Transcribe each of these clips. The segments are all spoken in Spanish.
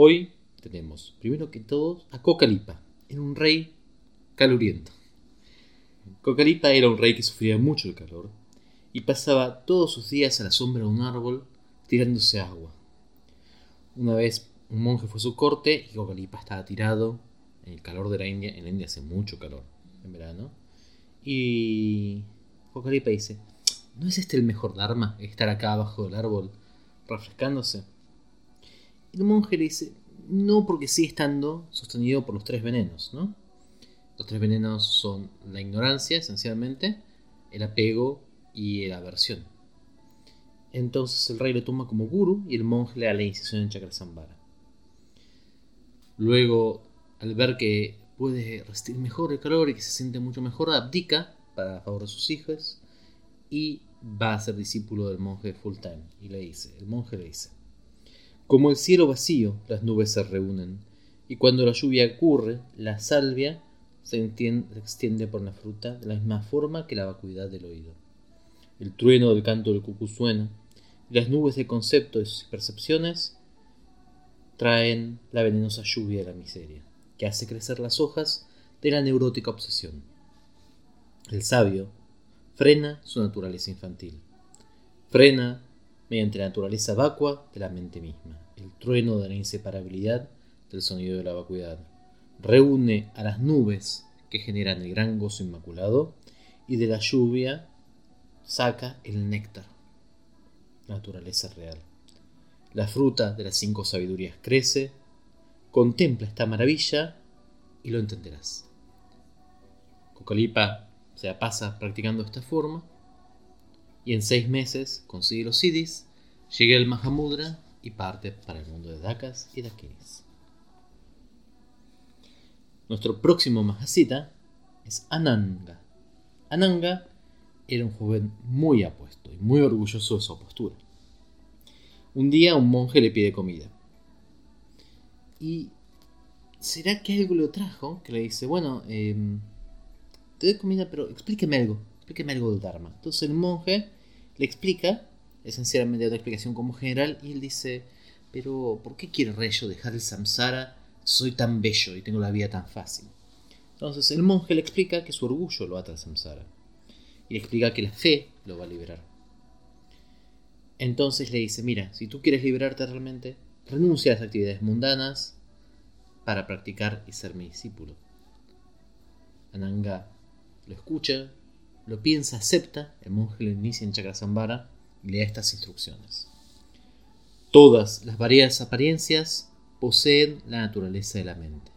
Hoy tenemos, primero que todo, a Cocalipa. Era un rey caluriento. Cocalipa era un rey que sufría mucho el calor y pasaba todos sus días a la sombra de un árbol tirándose agua. Una vez un monje fue a su corte y Cocalipa estaba tirado en el calor de la India. En la India hace mucho calor en verano. Y Cocalipa dice, ¿no es este el mejor Dharma? Estar acá abajo del árbol refrescándose. El monje le dice, no porque sigue estando sostenido por los tres venenos, ¿no? Los tres venenos son la ignorancia, esencialmente, el apego y la aversión. Entonces el rey lo toma como guru y el monje le da la iniciación en Chakrasambhara. Luego, al ver que puede resistir mejor el calor y que se siente mucho mejor, abdica para favor de sus hijos y va a ser discípulo del monje full time. Y le dice, el monje le dice, como el cielo vacío, las nubes se reúnen, y cuando la lluvia ocurre, la salvia se, extiende por la fruta de la misma forma que la vacuidad del oído. El trueno del canto del cucú suena, y las nubes de conceptos y percepciones traen la venenosa lluvia de la miseria, que hace crecer las hojas de la neurótica obsesión. El sabio frena su naturaleza infantil. Frena mediante la naturaleza vacua de la mente misma, el trueno de la inseparabilidad del sonido de la vacuidad. Reúne a las nubes que generan el gran gozo inmaculado y de la lluvia saca el néctar, naturaleza real. La fruta de las cinco sabidurías crece, contempla esta maravilla y lo entenderás. Cocolipa se pasa practicando esta forma y en seis meses consigue los siddhis, llega el Mahamudra y parte para el mundo de Dakas y Dakinis. Nuestro próximo Mahasita es Ananga. Ananga era un joven muy apuesto y muy orgulloso de su postura. Un día un monje le pide comida. Y ¿será que algo lo trajo? Que le dice, bueno, em, te doy comida, pero explíqueme algo, explíqueme algo del Dharma. Entonces el monje le explica, esencialmente una explicación como general, y él dice, pero ¿por qué quiere Reyo dejar el samsara? Soy tan bello y tengo la vida tan fácil. Entonces el monje le explica que su orgullo lo ata al samsara. Y le explica que la fe lo va a liberar. Entonces le dice, mira, si tú quieres liberarte realmente, renuncia a las actividades mundanas para practicar y ser mi discípulo. Ananga lo escucha, lo piensa, acepta, el monje lo inicia en Chakrasambhara y le da estas instrucciones. Todas las variadas apariencias poseen la naturaleza de la mente.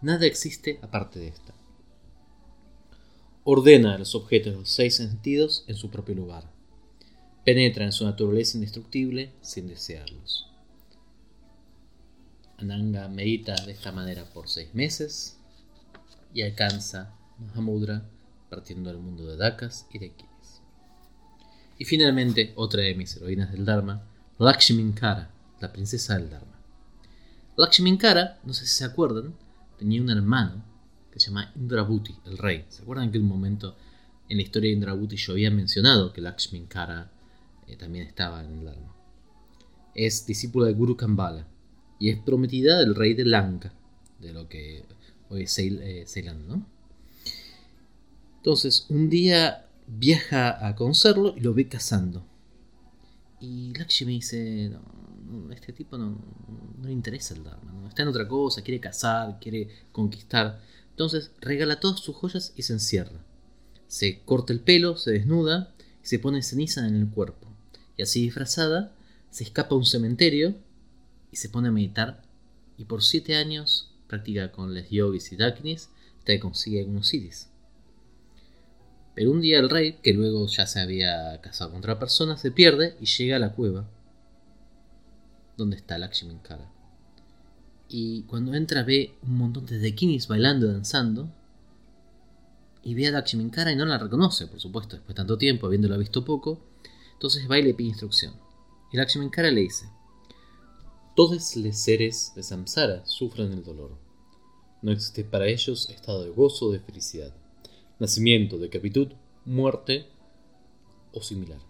Nada existe aparte de esta. Ordena los objetos de los seis sentidos en su propio lugar. Penetra en su naturaleza indestructible sin desearlos. Ananga medita de esta manera por seis meses y alcanza Mahamudra partiendo del mundo de Dakas y de Kiris. Y finalmente, otra de mis heroínas del Dharma, Lakshminkara, la princesa del Dharma. Lakshminkara, no sé si se acuerdan, tenía un hermano que se llama Indrabhuti, el rey. ¿Se acuerdan que en un momento en la historia de Indrabhuti yo había mencionado que Lakshminkara eh, también estaba en el Dharma? Es discípula de Guru Kambala y es prometida del rey de Lanka, de lo que hoy es eh, Ceylon, ¿no? Entonces, un día viaja a conocerlo y lo ve cazando. Y Lakshmi dice, no, este tipo no, le interesa el Dharma, ¿no? está en otra cosa, quiere cazar, quiere conquistar. Entonces regala todas sus joyas y se encierra. Se corta el pelo, se desnuda y se pone ceniza en el cuerpo. Y así disfrazada, se escapa a un cementerio y se pone a meditar. Y por siete años practica con les yogis y dakinis hasta que consigue algunos siddhis. Pero un día el rey, que luego ya se había casado con otra persona, se pierde y llega a la cueva donde está Lakshminkara. Y cuando entra ve un montón de dekinis bailando danzando. Y ve a Lakshminkara y no la reconoce, por supuesto, después de tanto tiempo, habiéndola visto poco. Entonces va y pide instrucción. Y Lakshminkara le dice: Todos los seres de Samsara sufren el dolor. No existe para ellos estado de gozo o de felicidad nacimiento, decapitud, muerte o similar.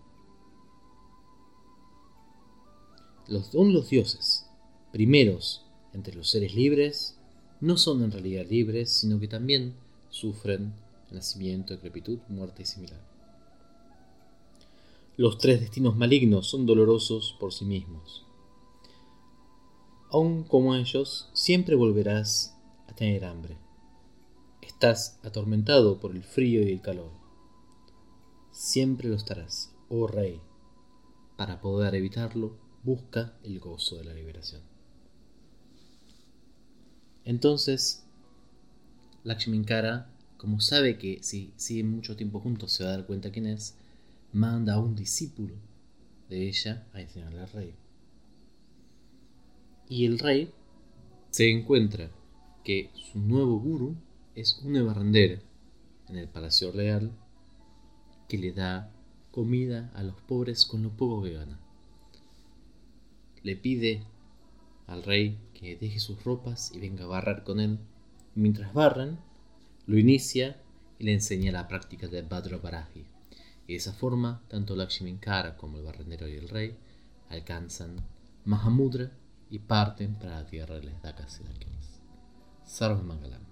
Los son los dioses, primeros entre los seres libres no son en realidad libres, sino que también sufren nacimiento, decrepitud, muerte y similar. Los tres destinos malignos son dolorosos por sí mismos. Aun como ellos, siempre volverás a tener hambre. Estás atormentado por el frío y el calor. Siempre lo estarás, oh rey. Para poder evitarlo, busca el gozo de la liberación. Entonces, Lakshminkara, como sabe que si siguen mucho tiempo juntos se va a dar cuenta quién es, manda a un discípulo de ella a enseñarle al rey. Y el rey se encuentra que su nuevo guru es una barrendera en el palacio real que le da comida a los pobres con lo poco que gana. Le pide al rey que deje sus ropas y venga a barrer con él. Mientras barren, lo inicia y le enseña la práctica de Badra Baraji. Y de esa forma, tanto Lakshminkara como el barrendero y el rey alcanzan Mahamudra y parten para la tierra de las Dakas y Sarva Mangalam.